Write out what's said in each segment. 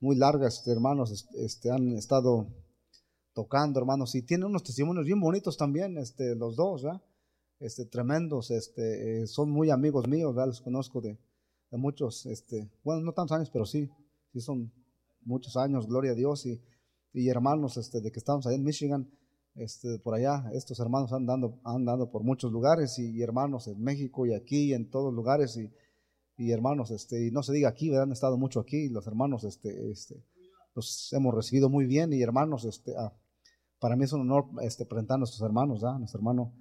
muy largas, hermanos, este, han estado tocando, hermanos, y tienen unos testimonios bien bonitos también, este, los dos, ¿verdad? Este, tremendos, este, eh, son muy amigos míos, ¿verdad? Los conozco de, de, muchos, este, bueno, no tantos años, pero sí, sí son muchos años, gloria a Dios, y, y hermanos, este, de que estamos ahí en Michigan, este, por allá, estos hermanos han dado, han dado por muchos lugares, y, y hermanos en México y aquí, y en todos lugares, y, y hermanos, este, y no se diga aquí, ¿verdad? han estado mucho aquí, los hermanos, este, este, los hemos recibido muy bien, y hermanos, este, ah, para mí es un honor este, presentar a nuestros hermanos, ¿verdad? nuestro hermano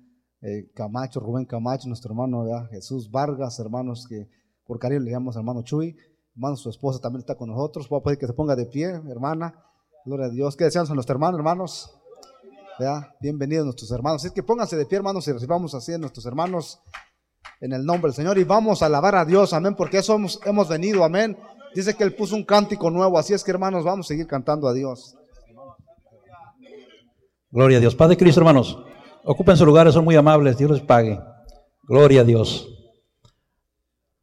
eh, Camacho, Rubén Camacho, nuestro hermano. Jesús Vargas, hermanos que por cariño le llamamos hermano Chuy, hermano, su esposa también está con nosotros, puedo pedir que se ponga de pie, hermana, gloria a Dios, ¿qué deseamos a nuestro hermano, hermanos? ¿verdad? Bienvenidos nuestros hermanos, es que pónganse de pie, hermanos, y recibamos así a nuestros hermanos en el nombre del Señor y vamos a alabar a Dios, amén, porque eso hemos, hemos venido, amén. Dice que Él puso un cántico nuevo, así es que hermanos, vamos a seguir cantando a Dios. Gloria a Dios. Padre Cristo, hermanos, ocupen sus lugares, son muy amables, Dios les pague. Gloria a Dios.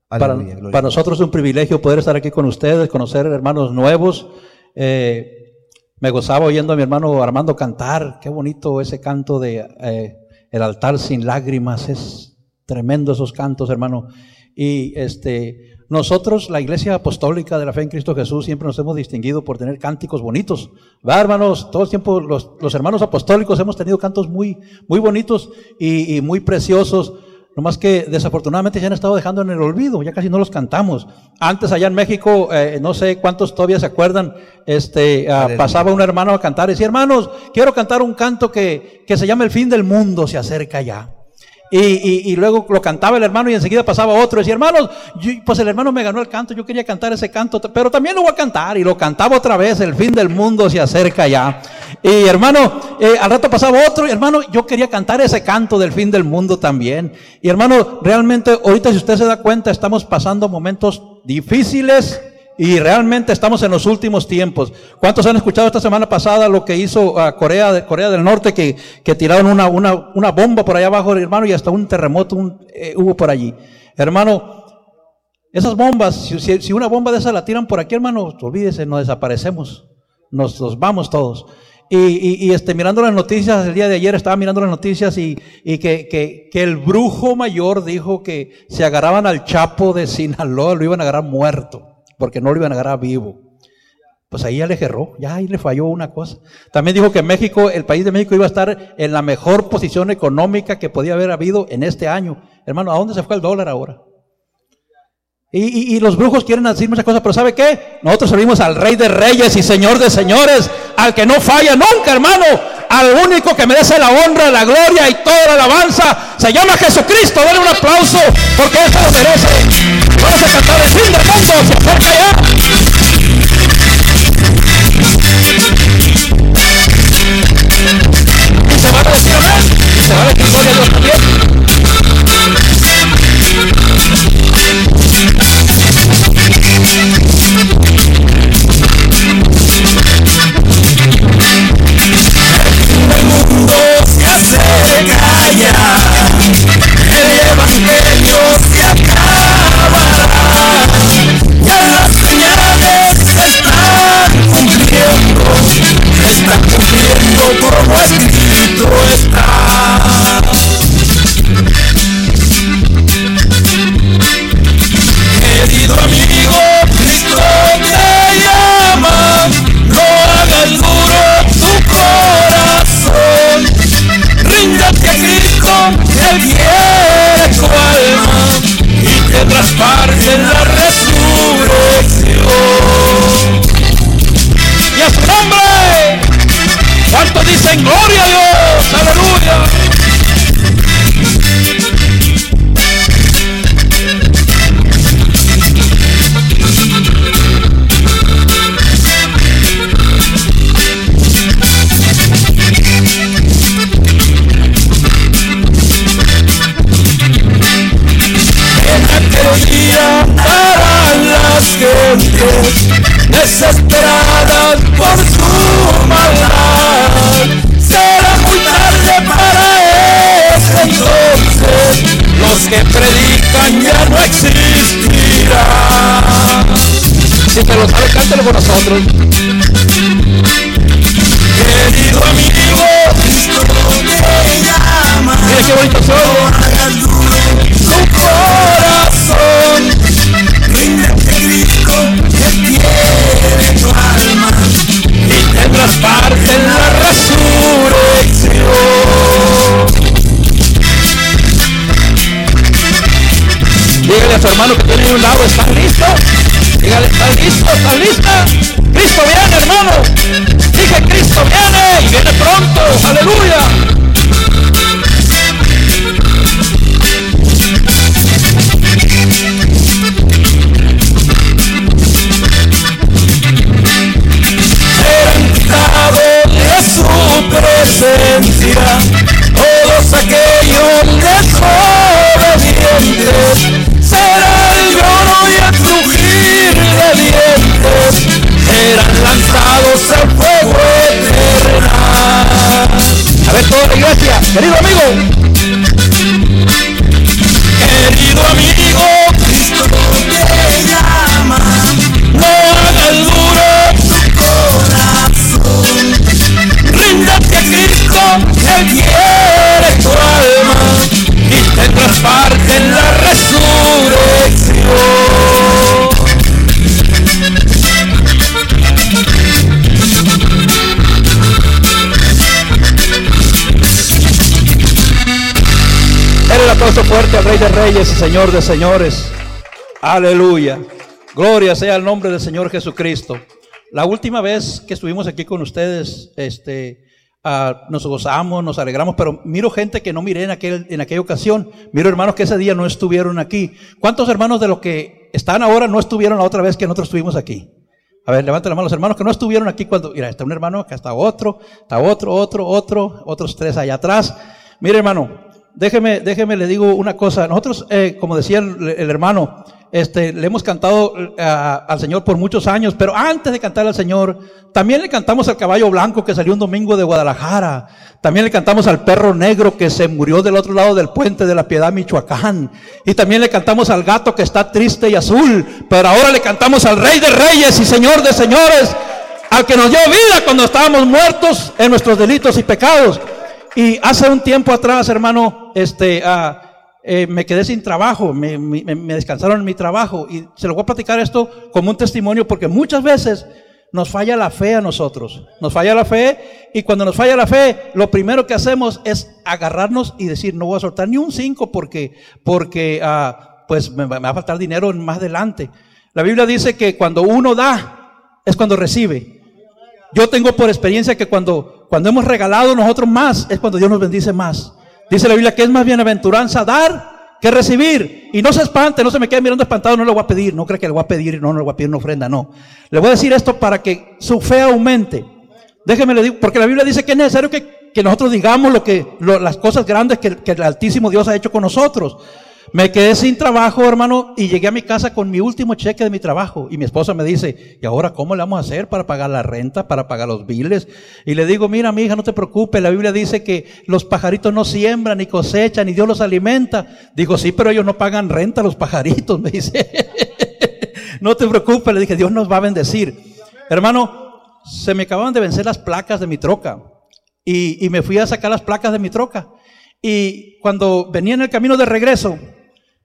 Para, para, nosotros es un privilegio poder estar aquí con ustedes, conocer hermanos nuevos. Eh, me gozaba oyendo a mi hermano Armando cantar. Qué bonito ese canto de eh, El altar sin lágrimas. Es tremendo esos cantos, hermano. Y este, nosotros, la Iglesia Apostólica de la Fe en Cristo Jesús, siempre nos hemos distinguido por tener cánticos bonitos. ¿Va, hermanos? Todo el tiempo los, los hermanos apostólicos hemos tenido cantos muy, muy bonitos y, y muy preciosos. Nomás que desafortunadamente se han estado dejando en el olvido, ya casi no los cantamos. Antes allá en México, eh, no sé cuántos todavía se acuerdan, este, uh, pasaba un hermano a cantar y decía, hermanos, quiero cantar un canto que, que se llama El fin del mundo se acerca ya. Y, y, y, luego lo cantaba el hermano y enseguida pasaba otro. Y decía, hermanos, yo, pues el hermano me ganó el canto, yo quería cantar ese canto, pero también lo voy a cantar. Y lo cantaba otra vez, el fin del mundo se acerca ya. Y hermano, eh, al rato pasaba otro, y hermano, yo quería cantar ese canto del fin del mundo también. Y hermano, realmente ahorita si usted se da cuenta, estamos pasando momentos difíciles, y realmente estamos en los últimos tiempos. ¿Cuántos han escuchado esta semana pasada lo que hizo uh, Corea, de, Corea del Norte, que, tiraron una, bomba por allá abajo, hermano, y hasta un terremoto eh, hubo por allí? Hermano, esas bombas, si, una bomba de esas la tiran por aquí, hermano, olvídese, nos desaparecemos, nos, vamos todos. Y, y, y, este, mirando las noticias, el día de ayer estaba mirando las noticias y, que, que, el brujo mayor dijo que se agarraban al Chapo de Sinaloa, lo iban a agarrar muerto porque no lo iban a agarrar vivo. Pues ahí ya le gerró, ya ahí le falló una cosa. También dijo que México, el país de México iba a estar en la mejor posición económica que podía haber habido en este año. Hermano, ¿a dónde se fue el dólar ahora? Y, los brujos quieren decir muchas cosas, pero ¿sabe qué? Nosotros servimos al Rey de Reyes y Señor de Señores, al que no falla nunca, hermano, al único que merece la honra, la gloria y toda la alabanza. Se llama Jesucristo. Denle un aplauso porque eso lo merece. Vamos a cantar el fin del mundo. Se acerca ya. Y se va a decir amén. Y se va a decir gloria a Dios también. Con nosotros. Querido amigo, Cristo te llama. Mira qué bonito soy. Tu corazón, ríndete Cristo que quiere tu alma y tendrás parte en la resurrección. Dígale a su hermano que tiene un lado, ¿está listo? Dígale, ¿está listo? ¿Está lista? Cristo viene, hermano. Dije, Cristo viene y viene pronto. Aleluya. de su presencia todos aquellos desobedientes serán lanzados al fuego eterno. A ver, toda la iglesia, querido amigo. Querido amigo, fuerte al Rey de Reyes y Señor de Señores. Aleluya. Gloria sea el nombre del Señor Jesucristo. La última vez que estuvimos aquí con ustedes, este, Ah, nos gozamos, nos alegramos, pero miro gente que no miré en, aquel, en aquella ocasión. Miro hermanos que ese día no estuvieron aquí. ¿Cuántos hermanos de los que están ahora no estuvieron la otra vez que nosotros estuvimos aquí? A ver, levanten la mano los hermanos que no estuvieron aquí cuando, mira, está un hermano, acá está otro, está otro, otro, otro, otros tres allá atrás. Mire hermano, déjeme, déjeme le digo una cosa. Nosotros, eh, como decía el hermano, este, le hemos cantado eh, al Señor por muchos años, pero antes de cantar al Señor, también le cantamos al caballo blanco que salió un domingo de Guadalajara. También le cantamos al perro negro que se murió del otro lado del puente de la Piedad, Michoacán. Y también le cantamos al gato que está triste y azul. Pero ahora le cantamos al Rey de Reyes y Señor de Señores, al que nos dio vida cuando estábamos muertos en nuestros delitos y pecados. Y hace un tiempo atrás, hermano, este, uh, eh, me quedé sin trabajo, me, descansaron en mi trabajo. Y se lo voy a platicar esto como un testimonio porque muchas veces nos falla la fe a nosotros. Nos falla la fe y cuando nos falla la fe, lo primero que hacemos es agarrarnos y decir, no voy a soltar ni un 5 porque, porque ah, pues me, va a faltar dinero más adelante. La Biblia dice que cuando uno da es cuando recibe. Yo tengo por experiencia que cuando, cuando hemos regalado nosotros más es cuando Dios nos bendice más. Dice la Biblia que es más bienaventuranza dar que recibir. Y no se espante, no se me quede mirando espantado, no le voy a pedir, no cree que le voy a pedir, no, no le voy a pedir una ofrenda, no. Le voy a decir esto para que su fe aumente. Déjeme le digo, porque la Biblia dice que es necesario que, nosotros digamos lo que, las cosas grandes que, que el Altísimo Dios ha hecho con nosotros. Me quedé sin trabajo, hermano, y llegué a mi casa con mi último cheque de mi trabajo. Y mi esposa me dice, ¿y ahora cómo le vamos a hacer para pagar la renta, para pagar los biles? Y le digo, mira, mi hija, no te preocupes, la Biblia dice que los pajaritos no siembran, ni cosechan, ni Dios los alimenta. Digo, sí, pero ellos no pagan renta, los pajaritos, me dice. no te preocupes, le dije, Dios nos va a bendecir. Hermano, se me acababan de vencer las placas de mi troca. Y, y me fui a sacar las placas de mi troca. Y cuando venía en el camino de regreso,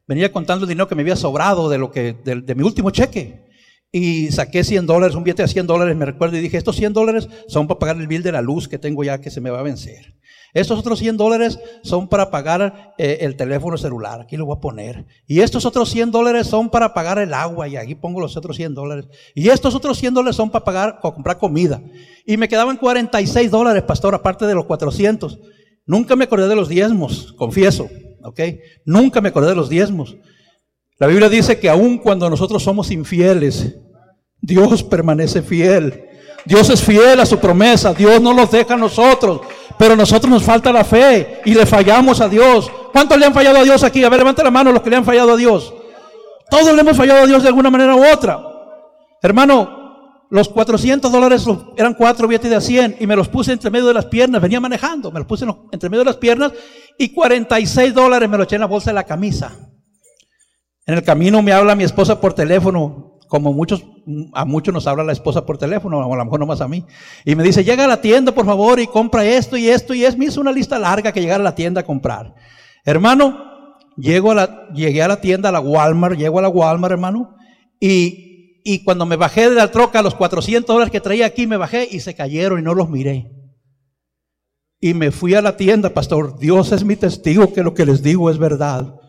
venía contando el dinero que me había sobrado de, lo que, de, mi último cheque. Y saqué 100 dólares, un billete de 100 dólares, me recuerdo, y dije, estos 100 dólares son para pagar el bill de la luz que tengo ya que se me va a vencer. Estos otros 100 dólares son para pagar eh, el teléfono celular, aquí lo voy a poner. Y estos otros 100 dólares son para pagar el agua, y aquí pongo los otros 100 dólares. Y estos otros 100 dólares son para pagar, para comprar comida. Y me quedaban 46 dólares, pastor, aparte de los 400. Nunca me acordé de los diezmos, confieso. Nunca me acordé de los diezmos. La Biblia dice que aun cuando nosotros somos infieles, Dios permanece fiel. Dios es fiel a su promesa. Dios no nos deja a nosotros. Pero a nosotros nos falta la fe y le fallamos a Dios. ¿Cuántos le han fallado a Dios aquí? A ver, levanta la mano los que le han fallado a Dios. Todos le hemos fallado a Dios de alguna manera u otra. Hermano, los 400 dólares eran cuatro billetes de 100 y me los puse entre medio de las piernas. Venía manejando, me los puse entre medio de las piernas y 46 dólares me los eché en la bolsa de la camisa. En el camino me habla mi esposa por teléfono. como muchos, a muchos nos habla la esposa por teléfono, a lo mejor nomás a mí, y me dice, llega a la tienda por favor y compra esto y esto y es, me hizo una lista larga que llegar a la tienda a comprar. Hermano, llego a la, llegué a la tienda, a la Walmart, llego a la Walmart, hermano, y, y cuando me bajé de la troca, los 400 dólares que traía aquí, me bajé y se cayeron y no los miré. Y me fui a la tienda, pastor, Dios es mi testigo que lo que les digo es verdad.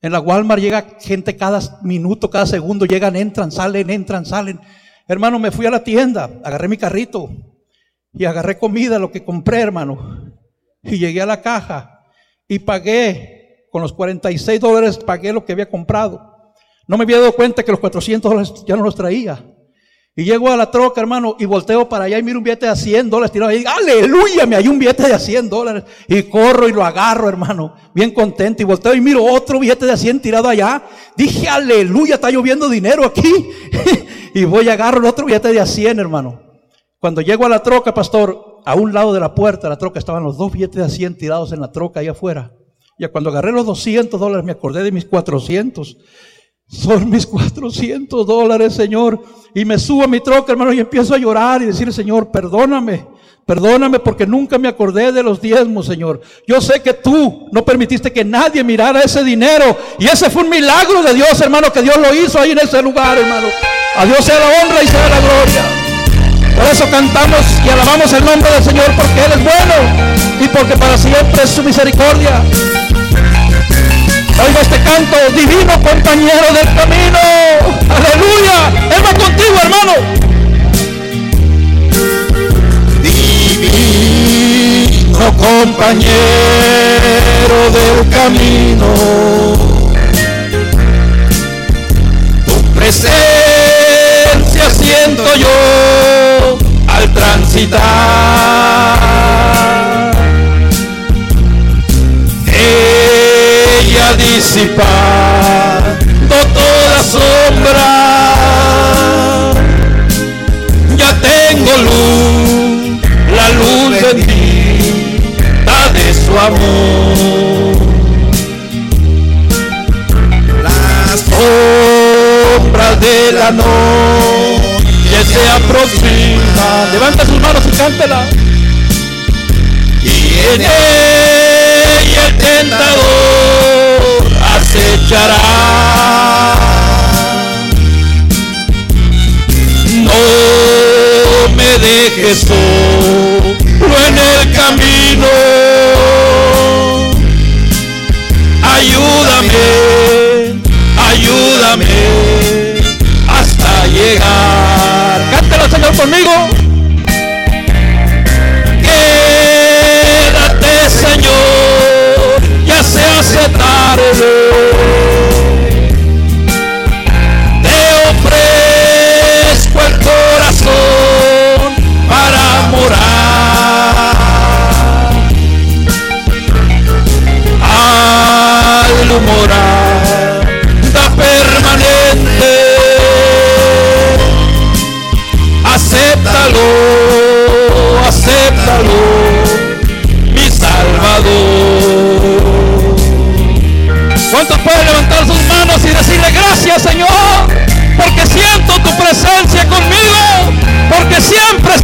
En la Walmart llega gente cada minuto, cada segundo, llegan, entran, salen, entran, salen. Hermano, me fui a la tienda, agarré mi carrito y agarré comida, lo que compré, hermano. Y llegué a la caja y pagué, con los 46 dólares pagué lo que había comprado. No me había dado cuenta que los 400 dólares ya no los traía. Y llego a la troca, hermano, y volteo para allá y miro un billete de 100 dólares tirado ahí. Aleluya, me hay un billete de 100 dólares. Y corro y lo agarro, hermano, bien contento. Y volteo y miro otro billete de 100 tirado allá. Dije, aleluya, está lloviendo dinero aquí. y voy y agarro el otro billete de 100, hermano. Cuando llego a la troca, pastor, a un lado de la puerta de la troca estaban los dos billetes de 100 tirados en la troca ahí afuera. Y cuando agarré los 200 dólares me acordé de mis 400. Son mis 400 dólares, Señor. Y me subo a mi troca, hermano, y empiezo a llorar y decir, Señor, perdóname. Perdóname porque nunca me acordé de los diezmos, Señor. Yo sé que tú no permitiste que nadie mirara ese dinero. Y ese fue un milagro de Dios, hermano, que Dios lo hizo ahí en ese lugar, hermano. A Dios sea la honra y sea la gloria. Por eso cantamos y alabamos el nombre del Señor porque Él es bueno y porque para siempre es su misericordia. Oiga este canto, divino compañero del camino. Aleluya. Él va contigo, hermano. Divino compañero del camino. Tu presencia siento yo al transitar disipando toda sombra. Ya tengo luz, la luz de ti, da de su amor. Las sombras de la noche se aproximan. Levanta sus manos y cántela. Y en ella el tentador no me dejes solo en el camino. Ayúdame, ayúdame hasta llegar. Cántalo, Señor, conmigo. Quédate, Señor, ya se hace tarde. Señor? Porque siento tu presencia conmigo, porque siempre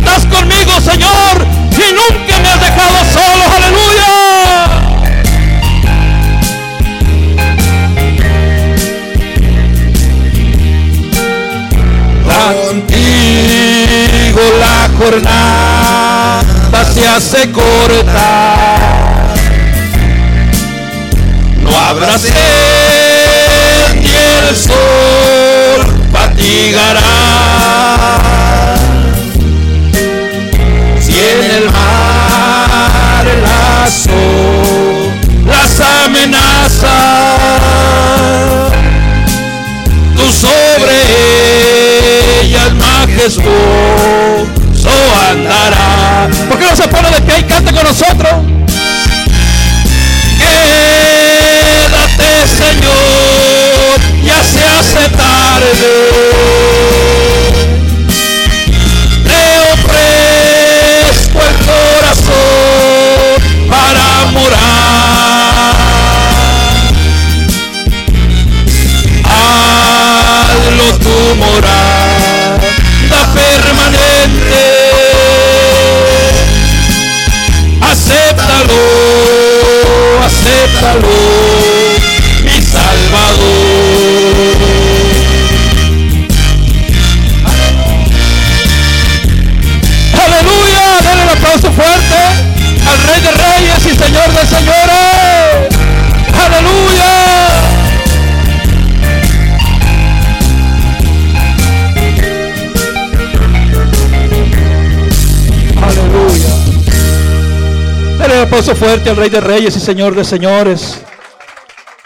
aplauso fuerte al Rey de Reyes y Señor de Señores.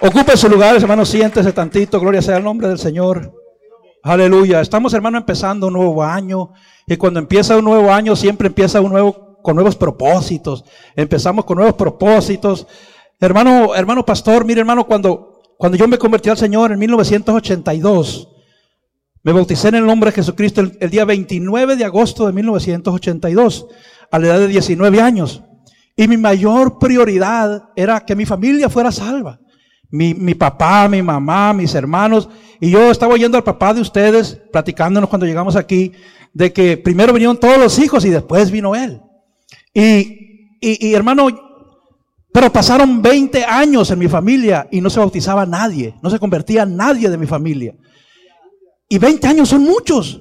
Ocupe su lugar, hermano, siéntese tantito. Gloria sea el nombre del Señor. Aleluya. Estamos, hermano, empezando un nuevo año. Y cuando empieza un nuevo año, siempre empieza un nuevo, con nuevos propósitos. Empezamos con nuevos propósitos. Hermano, hermano pastor, mire, hermano, cuando, cuando yo me convertí al Señor en 1982, me bauticé en el nombre de Jesucristo el, el día 29 de agosto de 1982, a la edad de 19 años. Y mi mayor prioridad era que mi familia fuera salva. Mi, mi, papá, mi mamá, mis hermanos. Y yo estaba oyendo al papá de ustedes, platicándonos cuando llegamos aquí, de que primero vinieron todos los hijos y después vino él. Y, y, y hermano, pero pasaron 20 años en mi familia y no se bautizaba nadie, no se convertía nadie de mi familia. Y 20 años son muchos.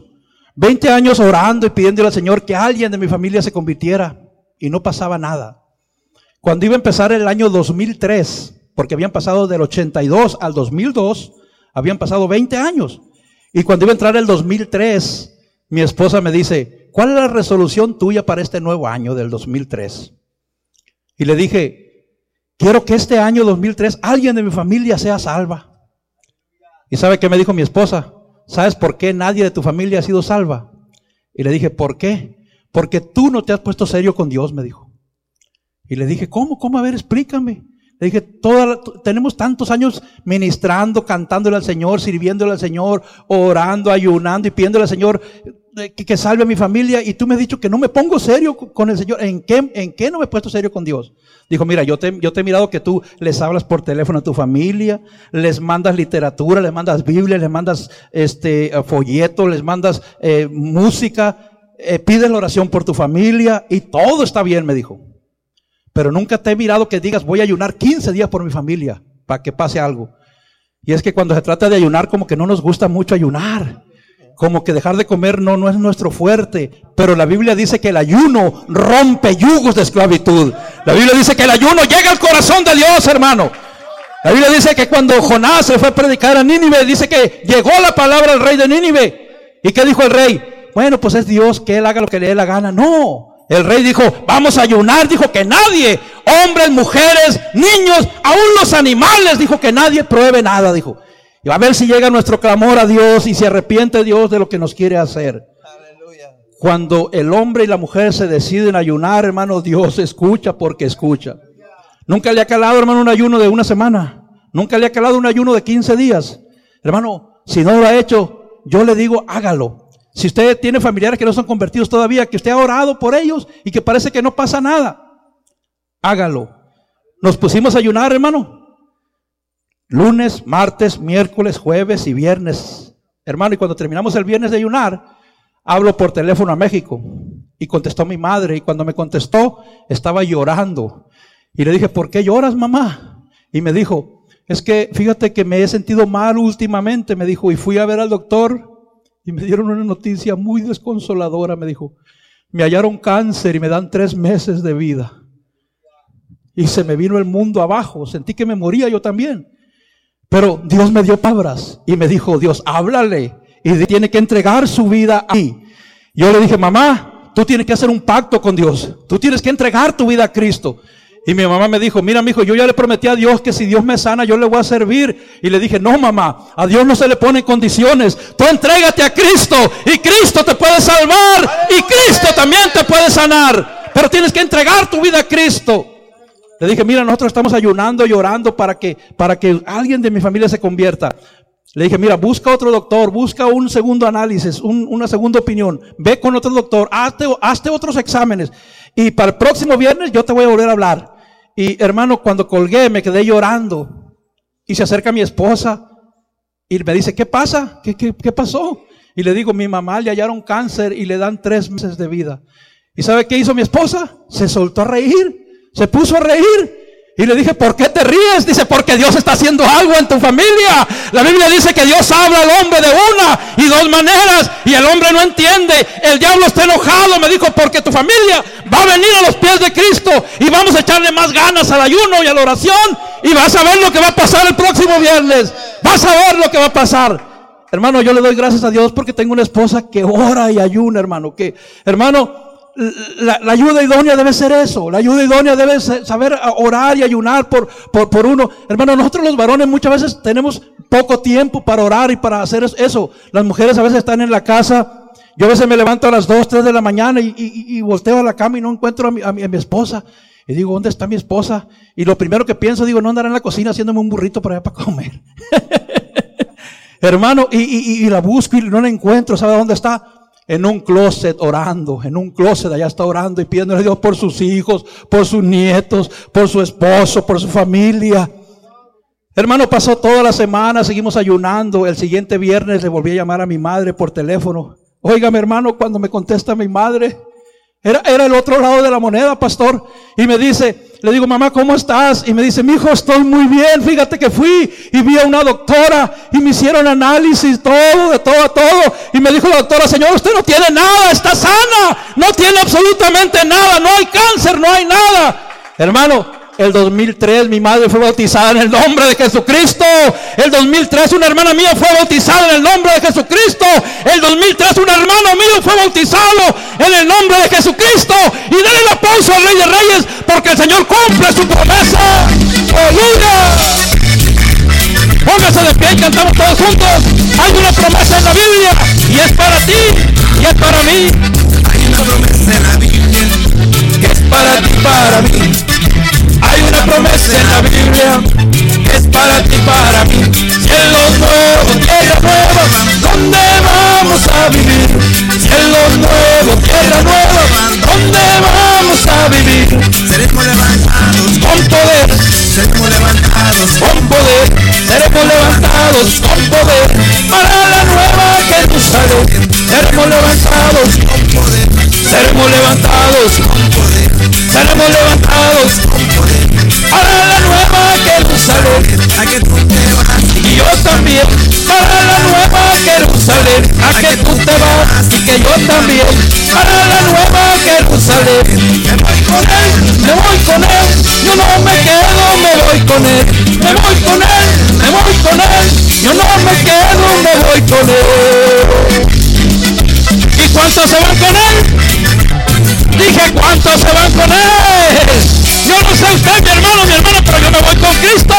20 años orando y pidiéndole al Señor que alguien de mi familia se convirtiera y no pasaba nada. Cuando iba a empezar el año 2003, porque habían pasado del 82 al 2002, habían pasado 20 años. Y cuando iba a entrar el 2003, mi esposa me dice, ¿cuál es la resolución tuya para este nuevo año del 2003? Y le dije, quiero que este año 2003 alguien de mi familia sea salva. ¿Y sabe qué me dijo mi esposa? ¿Sabes por qué nadie de tu familia ha sido salva? Y le dije, ¿por qué? Porque tú no te has puesto serio con Dios, me dijo. Y le dije, ¿cómo? ¿Cómo? A ver, explícame. Le dije, toda, tenemos tantos años ministrando, cantándole al Señor, sirviéndole al Señor, orando, ayunando y pidiéndole al Señor que, que, salve a mi familia. Y tú me has dicho que no me pongo serio con el Señor. ¿En qué, ¿En qué no me he puesto serio con Dios? Dijo, mira, yo te, yo te he mirado que tú les hablas por teléfono a tu familia, les mandas literatura, les mandas Biblia, les mandas este folleto, les mandas eh, música, eh, pides la oración por tu familia y todo está bien, me dijo. Pero nunca te he mirado que digas, voy a ayunar 15 días por mi familia para que pase algo. Y es que cuando se trata de ayunar, como que no nos gusta mucho ayunar. Como que dejar de comer no, no es nuestro fuerte. Pero la Biblia dice que el ayuno rompe yugos de esclavitud. La Biblia dice que el ayuno llega al corazón de Dios, hermano. La Biblia dice que cuando Jonás se fue a predicar a Nínive, dice que llegó la palabra al rey de Nínive. ¿Y qué dijo el rey? Bueno, pues es Dios que él haga lo que le dé la gana. No. El rey dijo, vamos a ayunar, dijo que nadie, hombres, mujeres, niños, aún los animales, dijo que nadie pruebe nada, dijo. Y a ver si llega nuestro clamor a Dios y se arrepiente Dios de lo que nos quiere hacer. Aleluya. Cuando el hombre y la mujer se deciden ayunar, hermano, Dios escucha porque escucha. Nunca le ha calado, hermano, un ayuno de una semana. Nunca le ha calado un ayuno de 15 días. Hermano, si no lo ha hecho, yo le digo, hágalo. Si usted tiene familiares que no son convertidos todavía, que usted ha orado por ellos y que parece que no pasa nada, hágalo. Nos pusimos a ayunar, hermano. Lunes, martes, miércoles, jueves y viernes. Hermano, y cuando terminamos el viernes de ayunar, hablo por teléfono a México. Y contestó mi madre. Y cuando me contestó, estaba llorando. Y le dije, ¿por qué lloras, mamá? Y me dijo, es que fíjate que me he sentido mal últimamente. Me dijo, y fui a ver al doctor y me dieron una noticia muy desconsoladora. Me dijo, me hallaron cáncer y me dan tres meses de vida. Y se me vino el mundo abajo. Sentí que me moría yo también. Pero Dios me dio palabras y me dijo, Dios, háblale. Y tiene que entregar su vida a mí. Yo le dije, mamá, tú tienes que hacer un pacto con Dios. Tú tienes que entregar tu vida a Cristo. Y mi mamá me dijo, mira, mi hijo, yo ya le prometí a Dios que si Dios me sana, yo le voy a servir. Y le dije, no, mamá, a Dios no se le ponen condiciones. Tú entrégate a Cristo y Cristo te puede salvar y Cristo también te puede sanar. Pero tienes que entregar tu vida a Cristo. Le dije, mira, nosotros estamos ayunando y orando para que, para que alguien de mi familia se convierta. Le dije, mira, busca otro doctor, busca un segundo análisis, una segunda opinión. Ve con otro doctor, hazte, hazte otros exámenes. Y para el próximo viernes yo te voy a volver a hablar. Y hermano, cuando colgué me quedé llorando. Y se acerca mi esposa y me dice, ¿qué pasa? ¿Qué, pasó? Y le digo, mi mamá le hallaron cáncer y le dan tres meses de vida. ¿Y sabe qué hizo mi esposa? Se soltó a reír, se puso a reír. Y le dije, ¿por qué te ríes? Dice, porque Dios está haciendo algo en tu familia. La Biblia dice que Dios habla al hombre de una y dos maneras y el hombre no entiende. El diablo está enojado, me dijo, porque tu familia va a venir a los pies de Cristo y vamos a echarle más ganas al ayuno y a la oración y vas a ver lo que va a pasar el próximo viernes. Vas a ver lo que va a pasar. Hermano, yo le doy gracias a Dios porque tengo una esposa que ora y ayuna, hermano. Que, hermano, la, ayuda idónea debe ser eso. La ayuda idónea debe saber orar y ayunar por, por, por, uno. Hermano, nosotros los varones muchas veces tenemos poco tiempo para orar y para hacer eso. Las mujeres a veces están en la casa. Yo a veces me levanto a las 2, 3 de la mañana y, y, volteo a la cama y no encuentro a mi, a mi, a mi esposa. Y digo, ¿dónde está mi esposa? Y lo primero que pienso, digo, no andará en la cocina haciéndome un burrito para allá para comer. Hermano, y, y, y, la busco y no la encuentro, ¿sabe dónde está? En un closet orando, en un closet allá está orando y pidiéndole a Dios por sus hijos, por sus nietos, por su esposo, por su familia. Hermano, pasó toda la semana, seguimos ayunando. El siguiente viernes le volví a llamar a mi madre por teléfono. Óigame, hermano, cuando me contesta mi madre, era, era el otro lado de la moneda, pastor. Y me dice, le digo, mamá, ¿cómo estás? Y me dice, mi hijo, estoy muy bien. Fíjate que fui y vi a una doctora y me hicieron análisis, todo, de todo, todo. Y me dijo la doctora, señor, usted no tiene nada, está sana. No tiene absolutamente nada, no hay cáncer, no hay nada. Hermano, el 2003 mi madre fue bautizada en el nombre de Jesucristo. El 2003 una hermana mía fue bautizada en el nombre de Jesucristo. El 2003 un hermano mío fue bautizado en el nombre de Jesucristo. Y denle el aplauso al Rey de Reyes porque el Señor cumple su promesa. Aleluya. Póngase de pie y cantamos todos juntos. Hay una promesa en la Biblia y es para ti y es para mí. Hay una promesa en la Biblia que es para ti, para mí. Promesa en la Biblia es para ti, para mí. Cielos nuevos, tierra nueva, ¿dónde vamos a vivir? Cielos nuevos, tierra nueva, ¿dónde vamos a vivir? Seremos levantados con poder, seremos levantados con poder, seremos levantados con poder para la nueva Jerusalén. Seremos levantados con poder, seremos levantados con poder, seremos levantados con poder para la nueva Jerusalén. A que tú te vas y yo también para la nueva Jerusalén. A que tú te vas y que yo también para la nueva Jerusalén. Me voy con él, me voy con él. Yo no me quedo, me voy con él. Me voy con él, me voy con él. Yo no me quedo, me voy con él. ¿Y cuántos se van con él? Dije, ¿cuántos se van con él? Yo no sé usted, mi hermano, mi hermana, pero yo me voy con Cristo.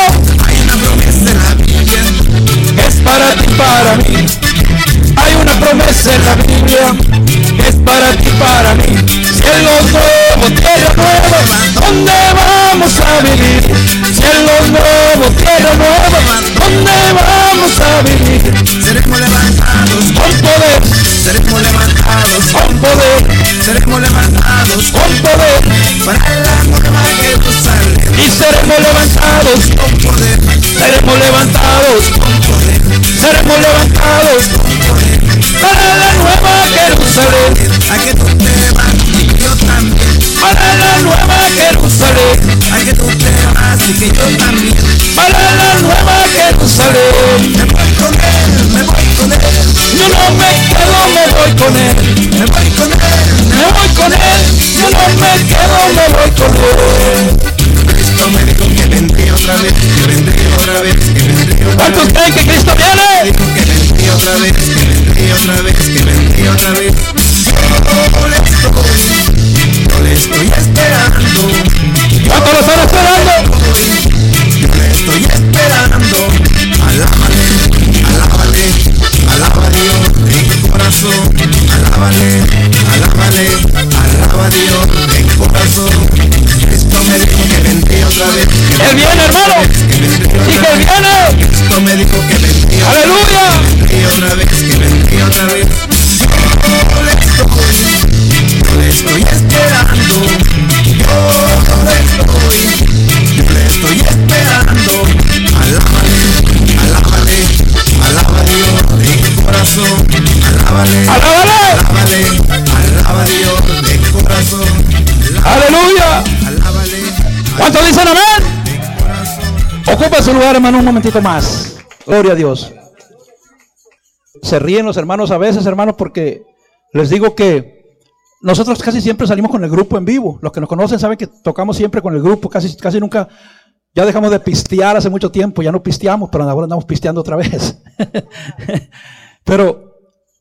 Hay una promesa en la Biblia, es para ti, para mí. Hay una promesa en la Biblia, es para ti, para mí. Cielos nuevos, tierra nueva, ¿dónde vamos a vivir? Cielos nuevos, tierra nueva, ¿dónde vamos a vivir? Seremos levantados con poder, seremos levantados con poder, seremos levantados con poder para la nueva Jerusalén. Y seremos levantados con poder, seremos levantados con poder, seremos levantados con poder para la nueva Jerusalén. A que tú te vas y yo también. Para la nueva Jerusalén. A que tú te vas y que yo también. Para la nueva Jerusalén. Me voy con él, me voy con él. Yo no me quedo, me voy con él. Me voy con él, me voy con él. Yo no me quedo, me voy con él. Cristo me dijo que vendría otra vez, que vendría otra vez, que vendría otra vez. ¿Cuántos creen que Cristo viene? Dijo que vendría otra vez, que vendría otra vez, que vendría otra vez. Su lugar, hermano, un momentito más. Gloria a Dios. Se ríen los hermanos a veces, hermanos, porque les digo que nosotros casi siempre salimos con el grupo en vivo. Los que nos conocen saben que tocamos siempre con el grupo, casi, casi nunca. Ya dejamos de pistear hace mucho tiempo, ya no pisteamos, pero ahora andamos pisteando otra vez. pero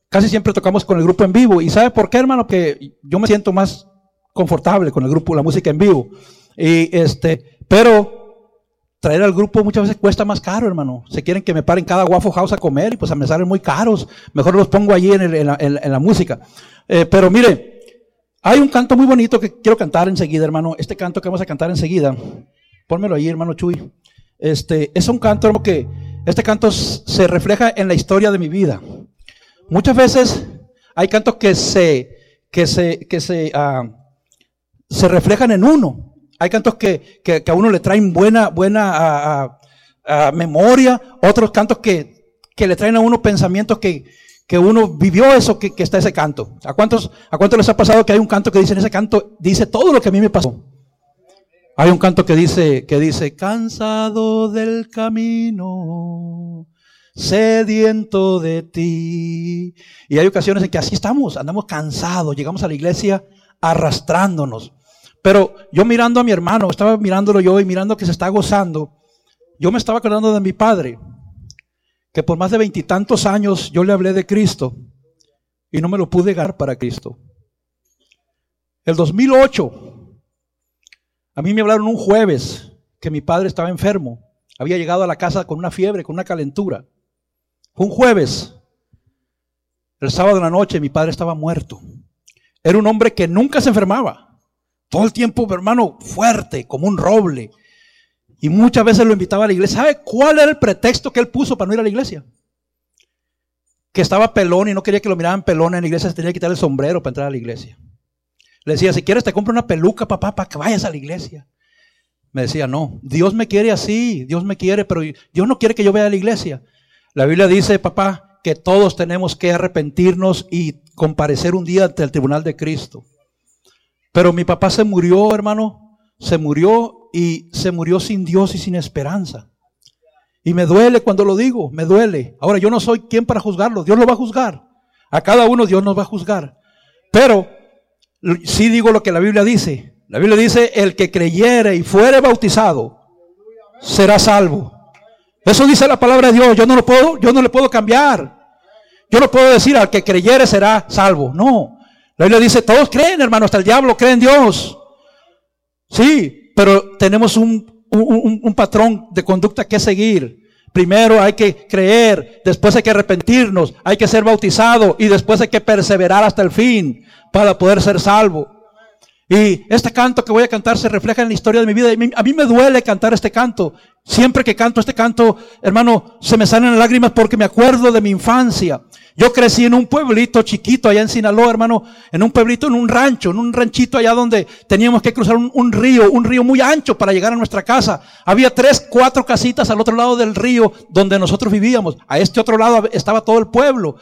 casi siempre tocamos con el grupo en vivo. ¿Y sabe por qué, hermano? Que yo me siento más confortable con el grupo, la música en vivo. Y este, pero traer al grupo muchas veces cuesta más caro, hermano. Se quieren que me paren cada Waffle House a comer y pues me salen muy caros. Mejor los pongo allí en, la, música. Eh, pero mire, hay un canto muy bonito que quiero cantar enseguida, hermano. Este canto que vamos a cantar enseguida. Pónmelo ahí, hermano Chuy. Este, es un canto, hermano, que este canto se refleja en la historia de mi vida. Muchas veces hay cantos que se, que se, que se, uh, se reflejan en uno. Hay cantos que, a uno le traen buena, buena memoria, otros cantos que, le traen a uno pensamientos que, uno vivió eso que, está ese canto. ¿A cuántos, ¿A cuántos les ha pasado que hay un canto que dice en ese canto, dice todo lo que a mí me pasó? Hay un canto que dice, que dice, cansado del camino, sediento de ti. Y hay ocasiones en que así estamos, andamos cansados, llegamos a la iglesia arrastrándonos. Pero yo mirando a mi hermano, estaba mirándolo yo y mirando que se está gozando, yo me estaba acordando de mi padre, que por más de veintitantos años yo le hablé de Cristo y no me lo pude dar para Cristo. El 2008, a mí me hablaron un jueves que mi padre estaba enfermo, había llegado a la casa con una fiebre, con una calentura. Un jueves. El sábado de la noche mi padre estaba muerto. Era un hombre que nunca se enfermaba. Todo el tiempo, hermano, fuerte, como un roble. Y muchas veces lo invitaba a la iglesia. ¿Sabe cuál era el pretexto que él puso para no ir a la iglesia? Que estaba pelón y no quería que lo miraran pelón en la iglesia, se tenía que quitar el sombrero para entrar a la iglesia. Le decía, si quieres te compro una peluca, papá, para que vayas a la iglesia. Me decía, no, Dios me quiere así, Dios me quiere, pero Dios no quiere que yo vaya a la iglesia. La Biblia dice, papá, que todos tenemos que arrepentirnos y comparecer un día ante el tribunal de Cristo. Pero mi papá se murió, hermano, se murió y se murió sin Dios y sin esperanza. Y me duele cuando lo digo, me duele. Ahora yo no soy quien para juzgarlo, Dios lo va a juzgar. A cada uno Dios nos va a juzgar. Pero sí digo lo que la Biblia dice. La Biblia dice, el que creyere y fuere bautizado será salvo. Eso dice la palabra de Dios. Yo no lo puedo, yo no le puedo cambiar. Yo no puedo decir al que creyere será salvo. No. La Biblia dice, todos creen, hermano, hasta el diablo cree en Dios. Sí, pero tenemos un, un, patrón de conducta que seguir. Primero hay que creer, después hay que arrepentirnos, hay que ser bautizado y después hay que perseverar hasta el fin para poder ser salvo. Y este canto que voy a cantar se refleja en la historia de mi vida. A mí me duele cantar este canto. Siempre que canto este canto, hermano, se me salen lágrimas porque me acuerdo de mi infancia. Yo crecí en un pueblito chiquito allá en Sinaloa, hermano, en un pueblito, en un rancho, en un ranchito allá donde teníamos que cruzar un, río, un río muy ancho para llegar a nuestra casa. Había tres, cuatro casitas al otro lado del río donde nosotros vivíamos. A este otro lado estaba todo el pueblo.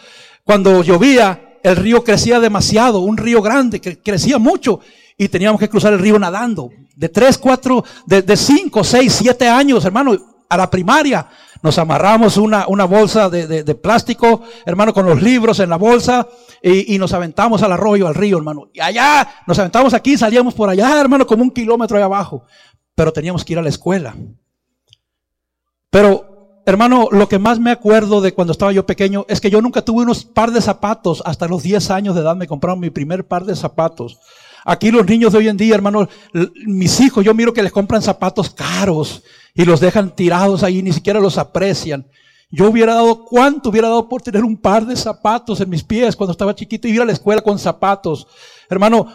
Cuando llovía, el río crecía demasiado, un río grande, que crecía mucho y teníamos que cruzar el río nadando. De tres, cuatro, de, cinco, seis, siete años, hermano, a la primaria. Nos amarramos una, una bolsa de, plástico, hermano, con los libros en la bolsa y, nos aventamos al arroyo, al río, hermano. Y allá, nos aventamos aquí, salíamos por allá, hermano, como un kilómetro ahí abajo. Pero teníamos que ir a la escuela. Pero, hermano, lo que más me acuerdo de cuando estaba yo pequeño es que yo nunca tuve unos par de zapatos. Hasta los 10 años de edad me compraron mi primer par de zapatos. Aquí los niños de hoy en día, hermano, mis hijos, yo miro que les compran zapatos caros y los dejan tirados ahí, ni siquiera los aprecian. Yo hubiera dado, ¿cuánto hubiera dado por tener un par de zapatos en mis pies cuando estaba chiquito y ir a la escuela con zapatos? Hermano,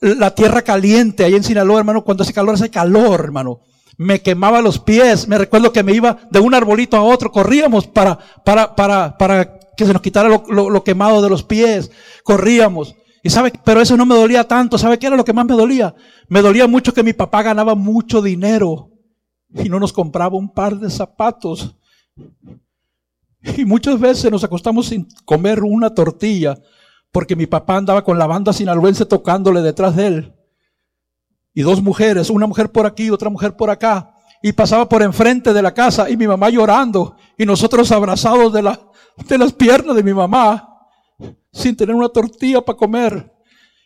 la tierra caliente ahí en Sinaloa, hermano, cuando hace calor, hace calor, hermano. Me quemaba los pies. Me recuerdo que me iba de un arbolito a otro. Corríamos para, para, para, para que se nos quitara lo, lo quemado de los pies. Corríamos. Y sabe, pero eso no me dolía tanto. ¿Sabe qué era lo que más me dolía? Me dolía mucho que mi papá ganaba mucho dinero y no nos compraba un par de zapatos. Y muchas veces nos acostamos sin comer una tortilla porque mi papá andaba con la banda sinaloense tocándole detrás de él. Y dos mujeres, una mujer por aquí otra mujer por acá. y pasaba por enfrente de la casa y mi mamá llorando y nosotros abrazados de, la, de las piernas de mi mamá sin tener una tortilla para comer.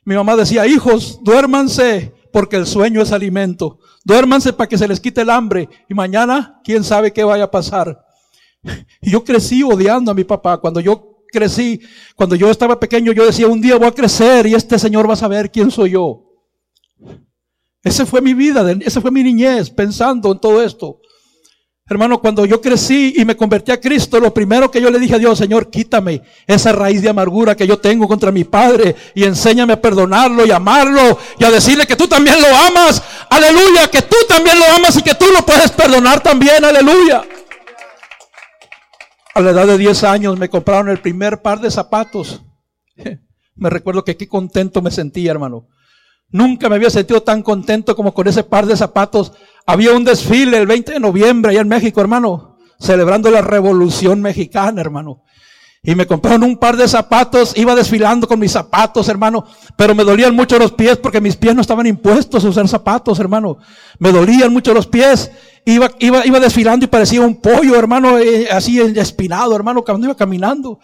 Mi mamá decía, hijos, duérmanse porque el sueño es alimento. Duérmanse para que se les quite el hambre y mañana quién sabe qué vaya a pasar. Y yo crecí odiando a mi papá. Cuando yo crecí, cuando yo estaba pequeño, yo decía, un día voy a crecer y este Señor va a saber quién soy yo. Esa fue mi vida, esa fue mi niñez, pensando en todo esto. Hermano, cuando yo crecí y me convertí a Cristo, lo primero que yo le dije a Dios, Señor, quítame esa raíz de amargura que yo tengo contra mi Padre y enséñame a perdonarlo y amarlo y a decirle que tú también lo amas. Aleluya, que tú también lo amas y que tú lo puedes perdonar también. Aleluya. A la edad de 10 años me compraron el primer par de zapatos. Me recuerdo que qué contento me sentía, hermano. Nunca me había sentido tan contento como con ese par de zapatos. Había un desfile el 20 de noviembre allá en México, hermano, celebrando la revolución mexicana, hermano. Y me compraron un par de zapatos, iba desfilando con mis zapatos, hermano, pero me dolían mucho los pies porque mis pies no estaban impuestos a usar zapatos, hermano. Me dolían mucho los pies. Iba, iba, iba desfilando y parecía un pollo, hermano, eh, así espinado, hermano, cuando iba caminando.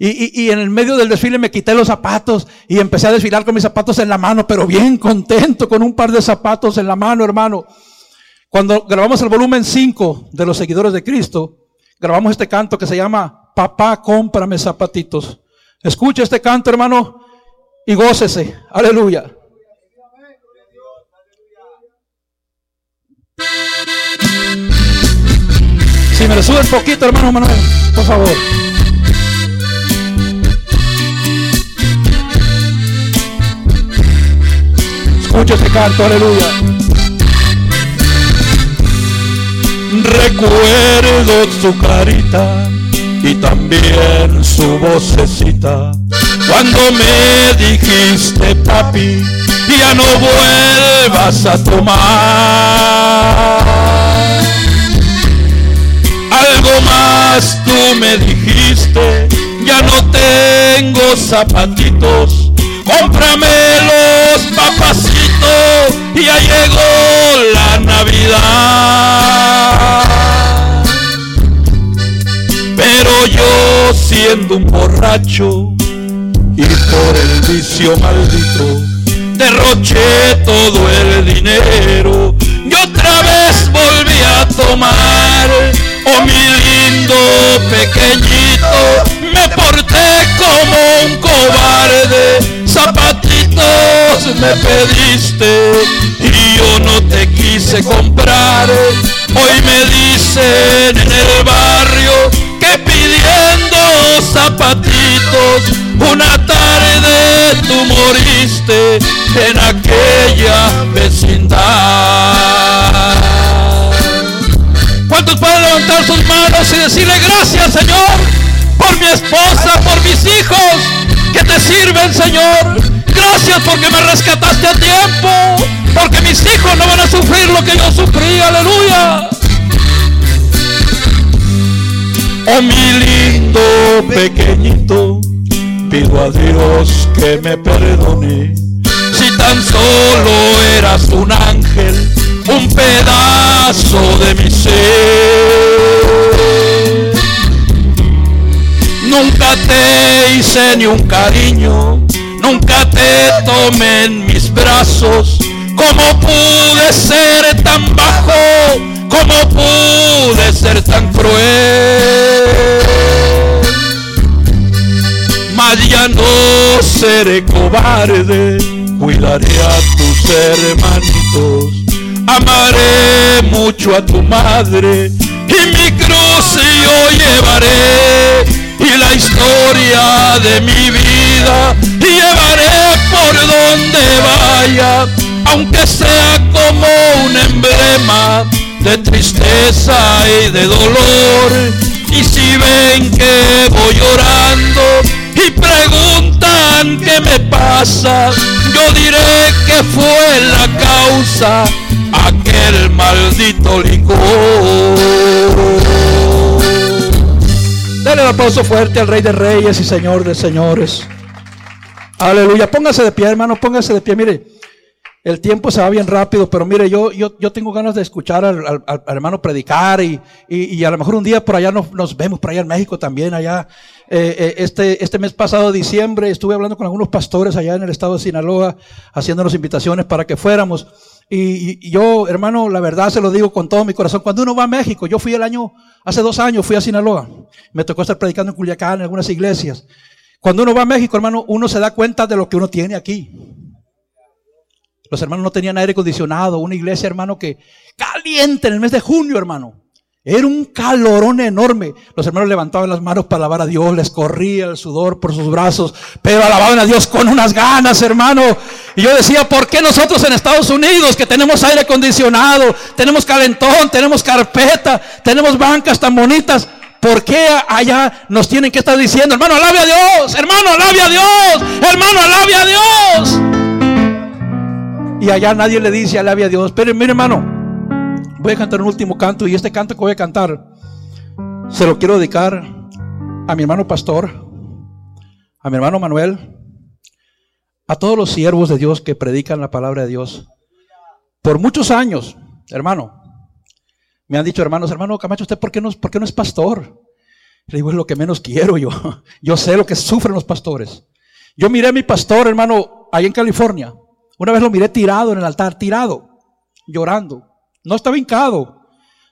Y, en el medio del desfile me quité los zapatos y empecé a desfilar con mis zapatos en la mano, pero bien contento con un par de zapatos en la mano, hermano. Cuando grabamos el volumen 5 de los seguidores de Cristo, grabamos este canto que se llama Papá, cómprame zapatitos. Escucha este canto, hermano, y gócese. Aleluya. Si me le sube un poquito, hermano Manuel, por favor. Escucha este canto, aleluya. Recuerdo su carita y también su vocecita. Cuando me dijiste, papi, ya no vuelvas a tomar. Algo más tú me dijiste, ya no tengo zapatitos cómprame los y ya llegó la Navidad. Pero yo siendo un borracho y por el vicio maldito derroché todo el dinero y otra vez volví a tomar. Oh mi lindo pequeñito, me porté como un cobarde zapatitos me pediste y yo no te quise comprar. Hoy me dicen en el barrio que pidiendo zapatitos una tarde tú moriste en aquella vecindad. ¿Cuántos pueden levantar sus manos y decirle gracias Señor por mi esposa, por mis hijos? que te sirven, Señor. Gracias porque me rescataste a tiempo. Porque mis hijos no van a sufrir lo que yo sufrí. Aleluya. Oh mi lindo pequeñito, pido a Dios que me perdone. Si tan solo eras un ángel, un pedazo de mi ser. Nunca te hice ni un cariño, nunca te tomé en mis brazos. ¿Cómo pude ser tan bajo? ¿Cómo pude ser tan cruel? Mas ya no seré cobarde, cuidaré a tus hermanitos, amaré mucho a tu madre y mi cruz yo llevaré y la historia de mi vida aunque sea como un emblema de tristeza y de dolor. Y si ven que voy llorando y preguntan qué me pasa, yo diré que fue la causa aquel maldito licor. Dale el aplauso fuerte al Rey de Reyes y Señor de Señores. Aleluya. Póngase de pie, hermano. Póngase de pie. Mire, el tiempo se va bien rápido, pero mire, yo, yo, yo tengo ganas de escuchar al, hermano predicar y, y, a lo mejor un día por allá nos, nos vemos, por allá en México también, allá. Eh, eh, este, este mes pasado, diciembre, estuve hablando con algunos pastores allá en el estado de Sinaloa, haciéndonos invitaciones para que fuéramos. Y, yo, hermano, la verdad se lo digo con todo mi corazón. Cuando uno va a México, yo fui el año, hace dos años fui a Sinaloa. Me tocó estar predicando en Culiacán, en algunas iglesias. Cuando uno va a México, hermano, uno se da cuenta de lo que uno tiene aquí. Los hermanos no tenían aire acondicionado. Una iglesia, hermano, que caliente en el mes de junio, hermano. Era un calorón enorme. Los hermanos levantaban las manos para alabar a Dios, les corría el sudor por sus brazos, pero alababan a Dios con unas ganas, hermano. Y yo decía, ¿por qué nosotros en Estados Unidos, que tenemos aire acondicionado, tenemos calentón, tenemos carpeta, tenemos bancas tan bonitas, ¿por qué allá nos tienen que estar diciendo, hermano, alabe a Dios, hermano, alabe a Dios, hermano, alabe a Dios? Y allá nadie le dice, alabe a Dios. Pero mire, hermano, Voy a cantar un último canto y este canto que voy a cantar se lo quiero dedicar a mi hermano pastor, a mi hermano Manuel, a todos los siervos de Dios que predican la palabra de Dios. Por muchos años, hermano, me han dicho hermanos, hermano Camacho, ¿usted por qué no, por qué no es pastor? Le digo, es lo que menos quiero yo. Yo sé lo que sufren los pastores. Yo miré a mi pastor, hermano, ahí en California. Una vez lo miré tirado en el altar, tirado, llorando. No estaba hincado,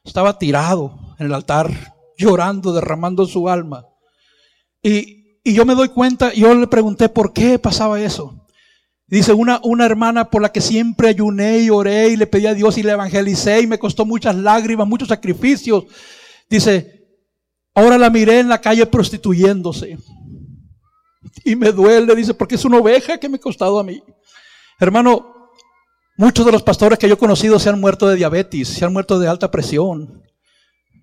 estaba tirado en el altar, llorando, derramando su alma. Y, yo me doy cuenta, yo le pregunté por qué pasaba eso. Dice, una, una hermana por la que siempre ayuné y oré y le pedí a Dios y le evangelicé y me costó muchas lágrimas, muchos sacrificios. Dice, ahora la miré en la calle prostituyéndose. Y me duele, dice, porque es una oveja que me ha costado a mí. Hermano, Muchos de los pastores que yo he conocido se han muerto de diabetes, se han muerto de alta presión.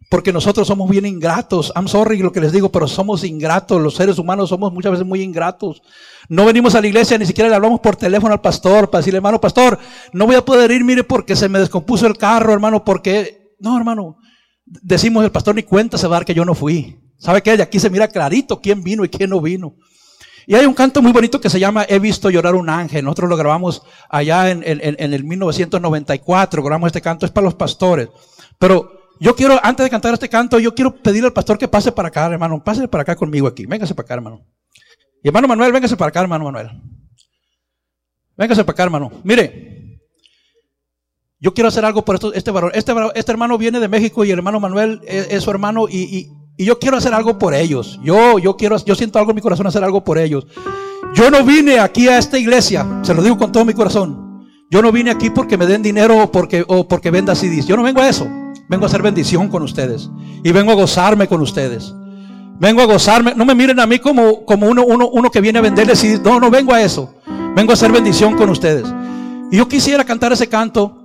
Porque nosotros somos bien ingratos. I'm sorry lo que les digo, pero somos ingratos. Los seres humanos somos muchas veces muy ingratos. No venimos a la iglesia, ni siquiera le hablamos por teléfono al pastor para decirle, hermano, pastor, no voy a poder ir, mire, porque se me descompuso el carro, hermano, porque... No, hermano. Decimos, el pastor ni cuenta se va a dar que yo no fui. ¿Sabe qué? De aquí se mira clarito quién vino y quién no vino. Y hay un canto muy bonito que se llama He visto llorar un ángel. Nosotros lo grabamos allá en, el 1994. Grabamos este canto, es para los pastores. Pero yo quiero, antes de cantar este canto, yo quiero pedirle al pastor que pase para acá, hermano. Pase para acá conmigo aquí. Véngase para acá, hermano. Y hermano Manuel, véngase para acá, hermano Manuel. Véngase para acá, hermano. Mire, yo quiero hacer algo por esto, este varón. Este, este hermano viene de México y el hermano Manuel es, su hermano y y yo quiero hacer algo por ellos. Yo, yo quiero, yo siento algo en mi corazón hacer algo por ellos. Yo no vine aquí a esta iglesia, se lo digo con todo mi corazón. Yo no vine aquí porque me den dinero o porque, o porque venda CDs. Yo no vengo a eso. Vengo a hacer bendición con ustedes. Y vengo a gozarme con ustedes. Vengo a gozarme. No me miren a mí como, como uno, uno, uno que viene a venderles CDs. No, no vengo a eso. Vengo a hacer bendición con ustedes. Y yo quisiera cantar ese canto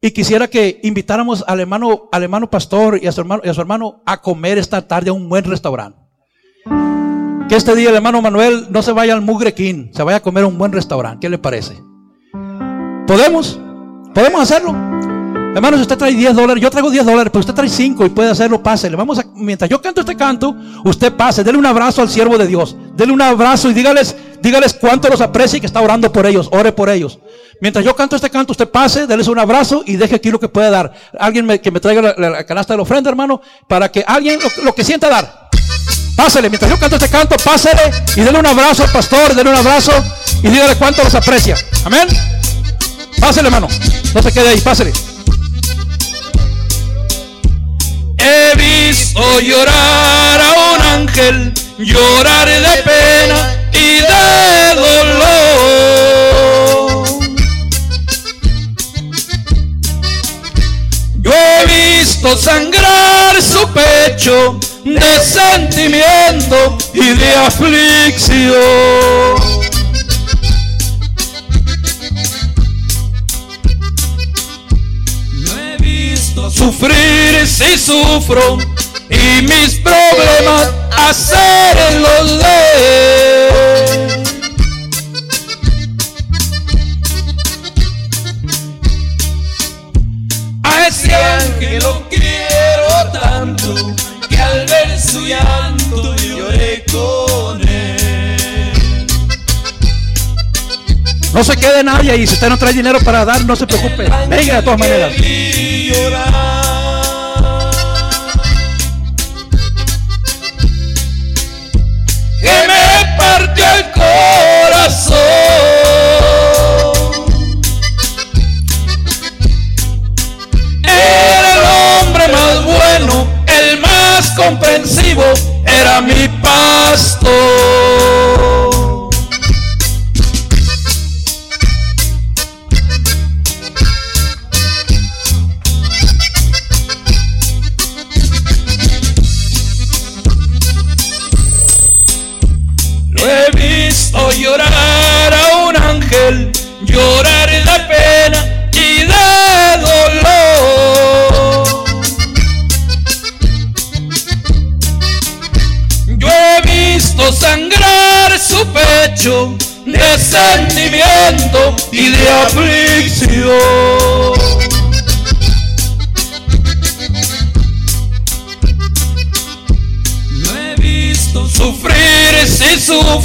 y quisiera que invitáramos al hermano, al hermano pastor y a, su hermano, y a su hermano a comer esta tarde a un buen restaurante. Que este día el hermano Manuel no se vaya al Mugre King, se vaya a comer a un buen restaurante. ¿Qué le parece? ¿Podemos? ¿Podemos hacerlo? Hermano, si usted trae 10 dólares, yo traigo 10 dólares, pero usted trae 5 y puede hacerlo, pásele. Vamos a, mientras yo canto este canto, usted pase, dele un abrazo al siervo de Dios. Dele un abrazo y dígales, dígales cuánto los aprecia y que está orando por ellos. Ore por ellos. Mientras yo canto este canto, usted pase, déles un abrazo y deje aquí lo que puede dar. Alguien que me traiga la, canasta de la ofrenda, hermano, para que alguien lo, que sienta dar. Pásele, mientras yo canto este canto, pásele y dele un abrazo al pastor, dele un abrazo y dígale cuánto los aprecia. Amén. Pásele, hermano. No se quede ahí, pásele. He visto llorar a un ángel, llorar de pena y de dolor. Visto sangrar su pecho de sentimiento y de aflicción. No he visto sufrir si sufro y mis problemas nadie y si usted no trae dinero para dar, no se preocupe. Venga de todas maneras. Que me partió el corazón. Era el hombre más bueno, el más comprensivo, era mi pastor.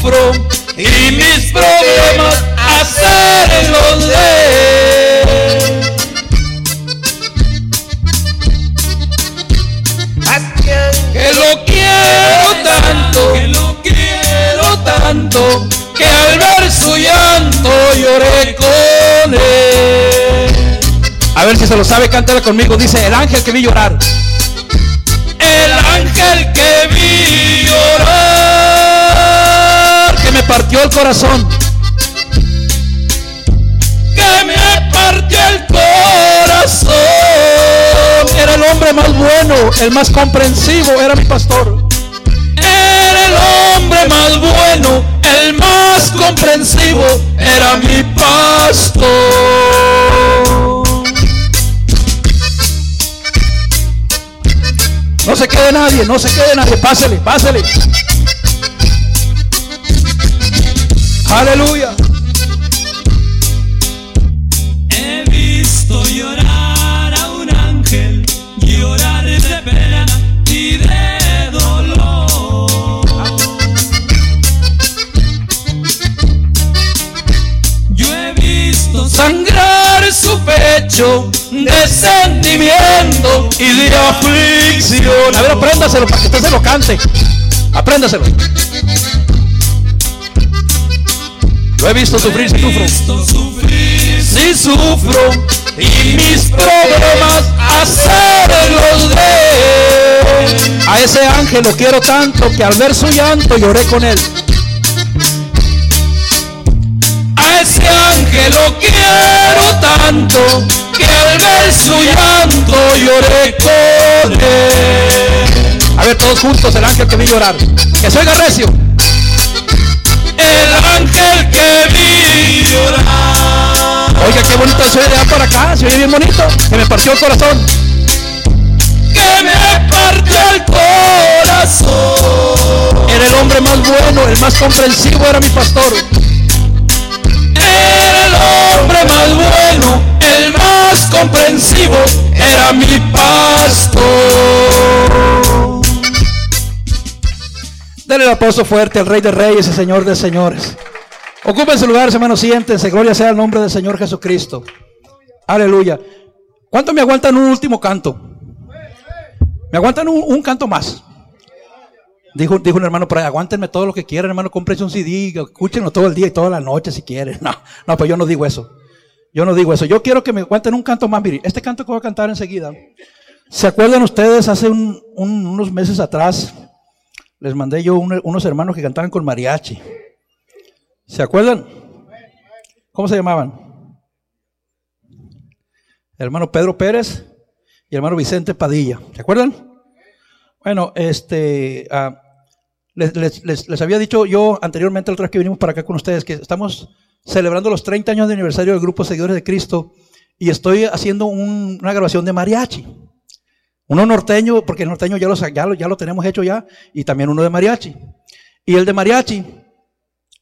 Sufro y mis problemas hacerlos de que lo quiero tanto que lo quiero tanto que al ver su llanto lloré con él. A ver si se lo sabe cántala conmigo. Dice el ángel que vi llorar el ángel que vi llorar, me partió el corazón, que me partió el corazón. Era el hombre más bueno, el más comprensivo, era mi pastor. Era el hombre más bueno, el más comprensivo, era mi pastor. No se quede nadie, no se quede nadie. Pásele, pásele. Aleluya. He visto llorar a un ángel, llorar de pena y de dolor. Yo he visto sangrar su pecho de sentimiento y de aflicción. A ver, apréndaselo para que usted se lo cante. Apréndaselo. Lo he visto sufrir si sufro. Si sufro y mis problemas hacerlos de A ese ángel lo quiero tanto que al ver su llanto lloré con él. A ese ángel lo quiero tanto que al ver su llanto lloré con él. A ver, todos juntos, el ángel que vi llorar. Que oiga recio. Ángel que vi llorar. Oiga, qué bonito allá para acá. Se oye bien bonito. Que me partió el corazón. Que me partió el corazón. Era el hombre más bueno, el más comprensivo era mi pastor. Era el hombre más bueno, el más comprensivo, era mi pastor. Dale el aplauso fuerte al Rey de Reyes y Señor de Señores. Ocupen su lugar, hermanos, siéntense. Gloria sea el nombre del Señor Jesucristo. Aleluya. ¿Cuánto me aguantan un último canto? ¿Me aguantan un, canto más? Dijo, dijo un hermano por ahí, aguántenme todo lo que quieran, hermano, cómprense un CD, escúchenlo todo el día y toda la noche si quieren. No, no, pues yo no digo eso. Yo no digo eso. Yo quiero que me aguanten un canto más. Mire, este canto que voy a cantar enseguida. ¿Se acuerdan ustedes hace unos meses atrás? Les mandé yo unos hermanos que cantaban con mariachi. ¿Se acuerdan? ¿Cómo se llamaban? El hermano Pedro Pérez y el hermano Vicente Padilla. ¿Se acuerdan? Bueno, este, ah, les, había dicho yo anteriormente, la otra vez que vinimos para acá con ustedes, que estamos celebrando los 30 años de aniversario del grupo Seguidores de Cristo y estoy haciendo una grabación de mariachi. Uno norteño, porque el norteño ya lo, ya, lo, tenemos hecho ya, y también uno de mariachi. Y el de mariachi,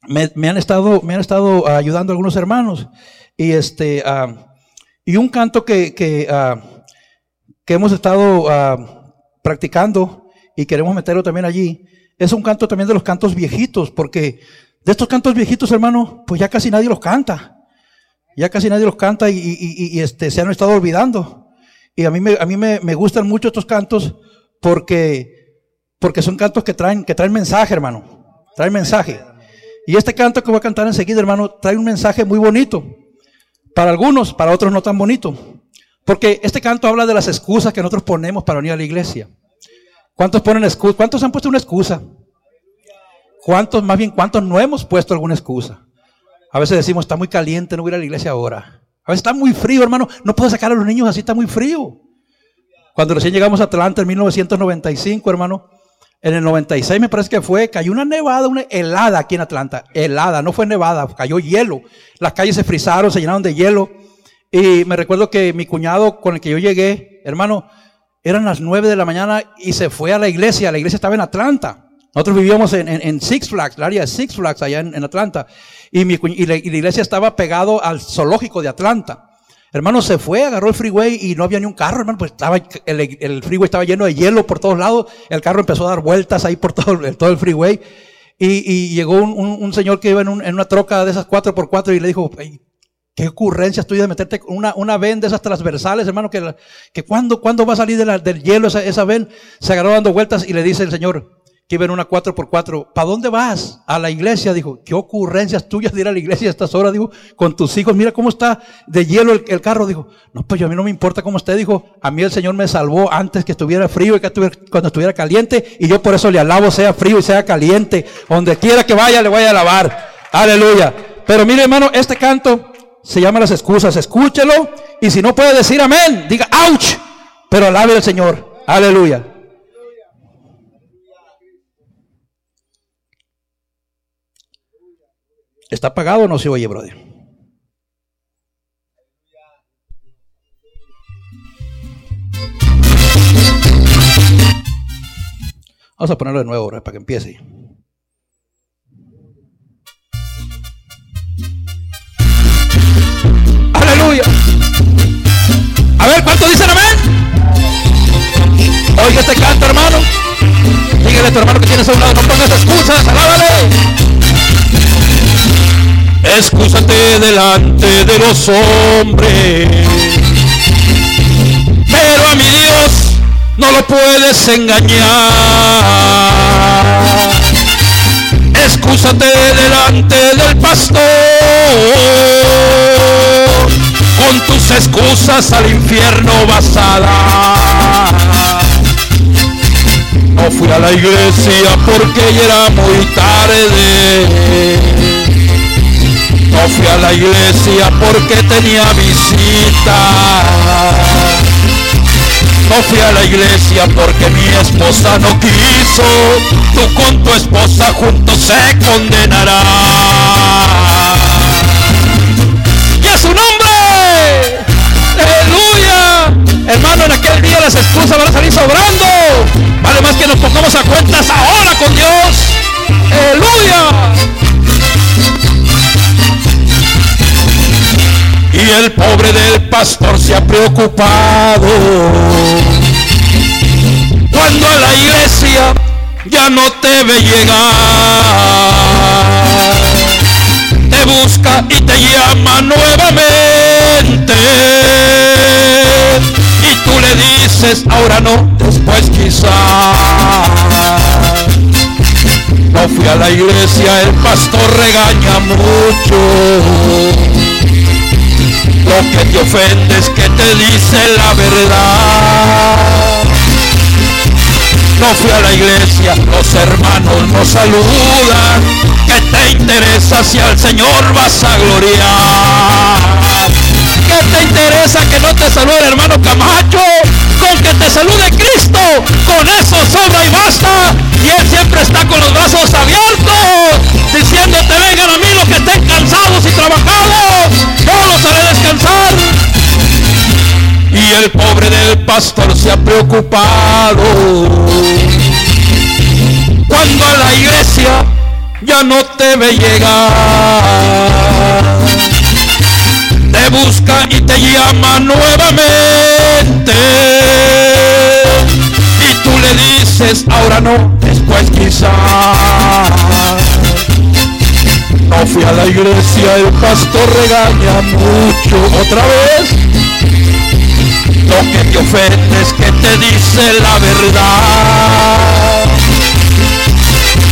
me, han, estado, me han estado ayudando algunos hermanos. Y, este, ah, y un canto que, que, ah, que hemos estado practicando y queremos meterlo también allí, es un canto también de los cantos viejitos, porque de estos cantos viejitos, hermano, pues ya casi nadie los canta. Ya casi nadie los canta y, este, se han estado olvidando. Y a mí, me, a mí me, gustan mucho estos cantos porque, porque son cantos que traen, que traen mensaje, hermano. Traen mensaje. Y este canto que voy a cantar enseguida, hermano, trae un mensaje muy bonito. Para algunos, para otros no tan bonito. Porque este canto habla de las excusas que nosotros ponemos para venir a la iglesia. ¿Cuántos ponen excusas? ¿Cuántos han puesto una excusa? ¿Cuántos, más bien, cuántos no hemos puesto alguna excusa? A veces decimos, está muy caliente, no voy a ir a la iglesia ahora. A veces está muy frío, hermano. No puedo sacar a los niños así, está muy frío. Cuando recién llegamos a Atlanta en 1995, hermano, en el 96 me parece que fue, cayó una nevada, una helada aquí en Atlanta. Helada, no fue nevada, cayó hielo. Las calles se frizaron, se llenaron de hielo. Y me recuerdo que mi cuñado con el que yo llegué, hermano, eran las 9 de la mañana y se fue a la iglesia. La iglesia estaba en Atlanta. Nosotros vivíamos en, Six Flags, el área de Six Flags allá en, Atlanta. Y, mi, y, la, iglesia estaba pegado al zoológico de Atlanta. Hermano, se fue, agarró el freeway y no había ni un carro, hermano, pues estaba, el, freeway estaba lleno de hielo por todos lados. El carro empezó a dar vueltas ahí por todo, todo el freeway. Y, llegó un, señor que iba en, una troca de esas 4x4 y le dijo, qué ocurrencias tuyas de meterte una, una ven de esas transversales, hermano, que, que cuando, cuando va a salir del hielo esa, esa ven, se agarró dando vueltas y le dice el señor, que iba en una 4x4. ¿Para dónde vas? A la iglesia. Dijo, qué ocurrencias tuyas de ir a la iglesia a estas horas. Dijo, con tus hijos, mira cómo está de hielo el, carro. Dijo, no, pues yo a mí no me importa cómo esté. Dijo, a mí el Señor me salvó antes que estuviera frío y que cuando estuviera caliente. Y yo por eso le alabo, sea frío y sea caliente. Donde quiera que vaya, le voy a alabar. Aleluya. Pero mire, hermano, este canto se llama las excusas. Escúchelo. Y si no puede decir amén, diga, ouch. Pero alabe al Señor. Aleluya. ¿Está apagado o no se oye, brother? Vamos a ponerlo de nuevo para que empiece. Aleluya. A ver, ¿cuánto dicen amén? Oiga este canto, hermano. Dígale a tu hermano que tienes a un lado, no pongas excusas, alábale. Excúsate delante de los hombres. Pero a mi Dios no lo puedes engañar. Excúsate delante del pastor. Con tus excusas al infierno vas a dar. No fui a la iglesia porque ya era muy tarde no fui a la iglesia porque tenía visita. No fui a la iglesia porque mi esposa no quiso. Tú con tu esposa juntos se condenará. ¡Y a su nombre! ¡Aleluya! Hermano, en aquel día las excusas van a salir sobrando. Vale más que nos pongamos a cuentas ahora con Dios. ¡Aleluya! Y el pobre del pastor se ha preocupado. Cuando a la iglesia ya no te ve llegar, te busca y te llama nuevamente. Y tú le dices, ahora no, después quizás. No fui a la iglesia, el pastor regaña mucho lo que te ofende es que te dice la verdad. No fui a la iglesia, los hermanos nos saludan. ¿Qué te interesa si al Señor vas a gloriar? ¿Qué te interesa que no te salude el hermano Camacho? Con que te salude Cristo, con eso sobra y basta. Y Él siempre está con los brazos abiertos, diciéndote vengan a mí los que estén cansados y trabajados, los haré descansar. Y el pobre del pastor se ha preocupado cuando a la iglesia ya no te ve llegar. Te busca y te llama nuevamente tú le dices, ahora no, después quizás. No fui a la iglesia, el pastor regaña mucho. Otra vez. Lo que te ofende es que te dice la verdad.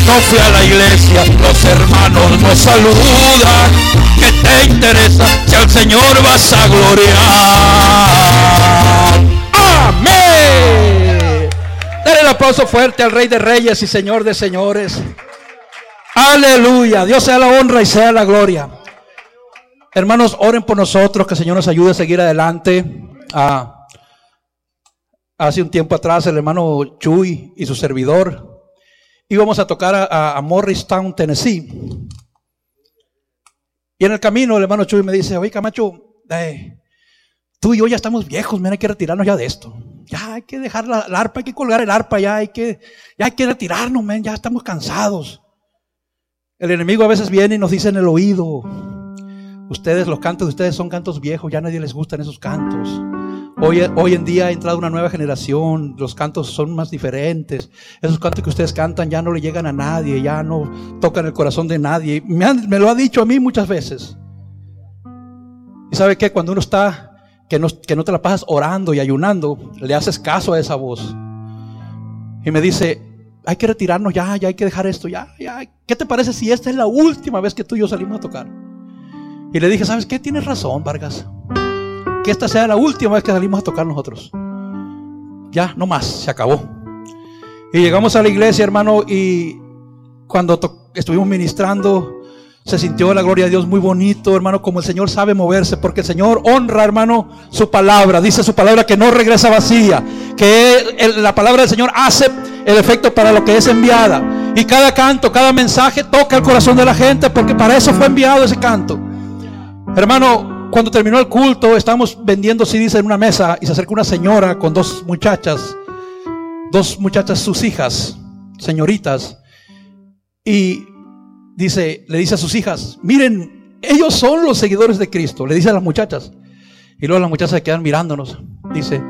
No fui a la iglesia, los hermanos nos saludan. ¿Qué te interesa si al Señor vas a gloriar? Amén. Dale el aplauso fuerte al Rey de Reyes y Señor de Señores. Aleluya. Dios sea la honra y sea la gloria. Hermanos, oren por nosotros, que el Señor nos ayude a seguir adelante. Ah, hace un tiempo atrás, el hermano Chuy y su servidor íbamos a tocar a, Morristown, Tennessee. Y en el camino, el hermano Chuy me dice: Oye, Camacho, eh, tú y yo ya estamos viejos, mira, hay que retirarnos ya de esto. Ya hay que dejar la, arpa, hay que colgar el arpa, ya hay que, ya hay que retirarnos, ya estamos cansados. El enemigo a veces viene y nos dice en el oído, ustedes, los cantos de ustedes son cantos viejos, ya a nadie les gustan esos cantos. Hoy, en día ha entrado una nueva generación, los cantos son más diferentes. Esos cantos que ustedes cantan ya no le llegan a nadie, ya no tocan el corazón de nadie. Me, me lo ha dicho a mí muchas veces. Y sabe que cuando uno está, que no, que no te la pasas orando y ayunando, le haces caso a esa voz. Y me dice, hay que retirarnos ya, ya hay que dejar esto, ya, ya. ¿Qué te parece si esta es la última vez que tú y yo salimos a tocar? Y le dije, ¿sabes qué? Tienes razón, Vargas. Que esta sea la última vez que salimos a tocar nosotros. Ya, no más, se acabó. Y llegamos a la iglesia, hermano, y cuando estuvimos ministrando, se sintió la gloria de Dios muy bonito, hermano, como el Señor sabe moverse, porque el Señor honra, hermano, su palabra. Dice su palabra que no regresa vacía, que la palabra del Señor hace el efecto para lo que es enviada. Y cada canto, cada mensaje toca el corazón de la gente, porque para eso fue enviado ese canto. Hermano, cuando terminó el culto, estábamos vendiendo CDs en una mesa y se acerca una señora con dos muchachas, dos muchachas, sus hijas, señoritas, y dice, le dice a sus hijas, miren, ellos son los seguidores de Cristo, le dice a las muchachas. Y luego las muchachas se quedan mirándonos. Dice,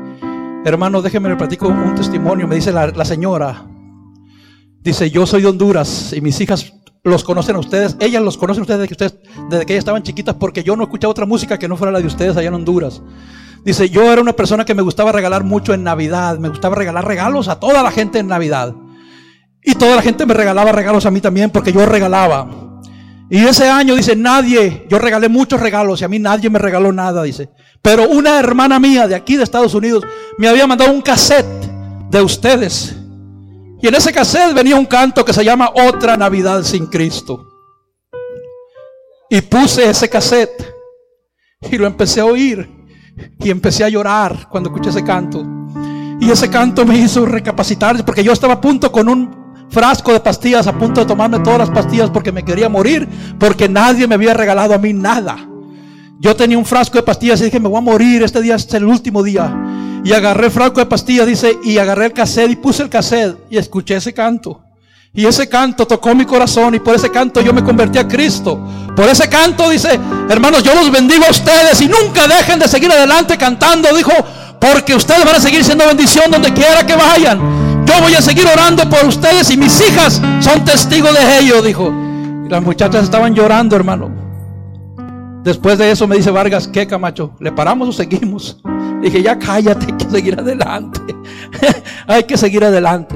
hermano, déjenme le platico un testimonio. Me dice la, señora, dice, yo soy de Honduras y mis hijas los conocen a ustedes, ellas los conocen a ustedes desde que, ustedes, desde que ellas estaban chiquitas porque yo no escuchaba otra música que no fuera la de ustedes allá en Honduras. Dice, yo era una persona que me gustaba regalar mucho en Navidad, me gustaba regalar regalos a toda la gente en Navidad. Y toda la gente me regalaba regalos a mí también porque yo regalaba. Y ese año dice, nadie, yo regalé muchos regalos y a mí nadie me regaló nada, dice. Pero una hermana mía de aquí de Estados Unidos me había mandado un cassette de ustedes. Y en ese cassette venía un canto que se llama Otra Navidad sin Cristo. Y puse ese cassette y lo empecé a oír y empecé a llorar cuando escuché ese canto. Y ese canto me hizo recapacitar porque yo estaba a punto con un frasco de pastillas a punto de tomarme todas las pastillas porque me quería morir, porque nadie me había regalado a mí nada. Yo tenía un frasco de pastillas y dije, me voy a morir, este día es el último día. Y agarré el frasco de pastillas, dice, y agarré el cassette y puse el cassette y escuché ese canto. Y ese canto tocó mi corazón y por ese canto yo me convertí a Cristo. Por ese canto dice, hermanos, yo los bendigo a ustedes y nunca dejen de seguir adelante cantando, dijo, porque ustedes van a seguir siendo bendición donde quiera que vayan. Yo voy a seguir orando por ustedes y mis hijas son testigos de ello, dijo. Y las muchachas estaban llorando, hermano. Después de eso me dice Vargas, ¿qué Camacho? ¿Le paramos o seguimos? dije, ya cállate, hay que seguir adelante. hay que seguir adelante.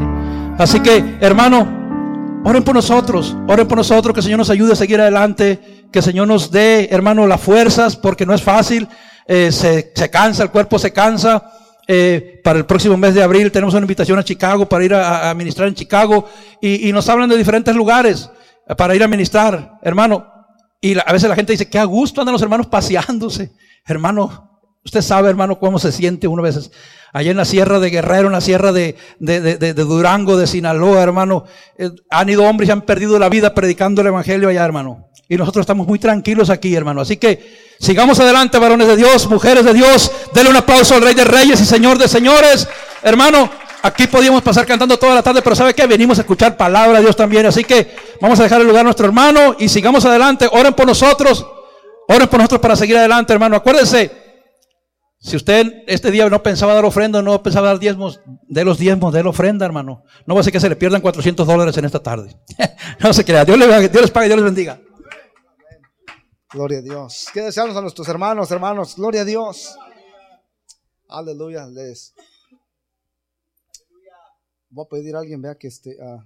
Así que, hermano, oren por nosotros, oren por nosotros, que el Señor nos ayude a seguir adelante, que el Señor nos dé, hermano, las fuerzas, porque no es fácil, eh, se, se cansa, el cuerpo se cansa. Eh, para el próximo mes de abril tenemos una invitación a Chicago para ir a, ministrar en Chicago y, nos hablan de diferentes lugares para ir a ministrar, hermano. Y a veces la gente dice, qué a gusto andan los hermanos paseándose. Hermano, usted sabe, hermano, cómo se siente uno a veces. Allá en la sierra de Guerrero, en la sierra de, de, Durango, de Sinaloa, hermano. Eh, han ido hombres y han perdido la vida predicando el Evangelio allá, hermano. Y nosotros estamos muy tranquilos aquí, hermano. Así que Sigamos adelante, varones de Dios, mujeres de Dios. Denle un aplauso al Rey de Reyes y Señor de Señores. Hermano, aquí podíamos pasar cantando toda la tarde, pero ¿sabe qué? Venimos a escuchar palabra de Dios también. Así que vamos a dejar el lugar a nuestro hermano y sigamos adelante. Oren por nosotros. Oren por nosotros para seguir adelante, hermano. Acuérdense, si usted este día no pensaba dar ofrenda, no pensaba dar diezmos, de los diezmos, de la ofrenda, hermano. No va a ser que se le pierdan 400 dólares en esta tarde. no se crea. Dios, Dios les pague, Dios les bendiga. Gloria a Dios. ¿Qué deseamos a nuestros hermanos, hermanos? Gloria a Dios. Aleluya. Les voy a pedir a alguien, vea que este. Uh,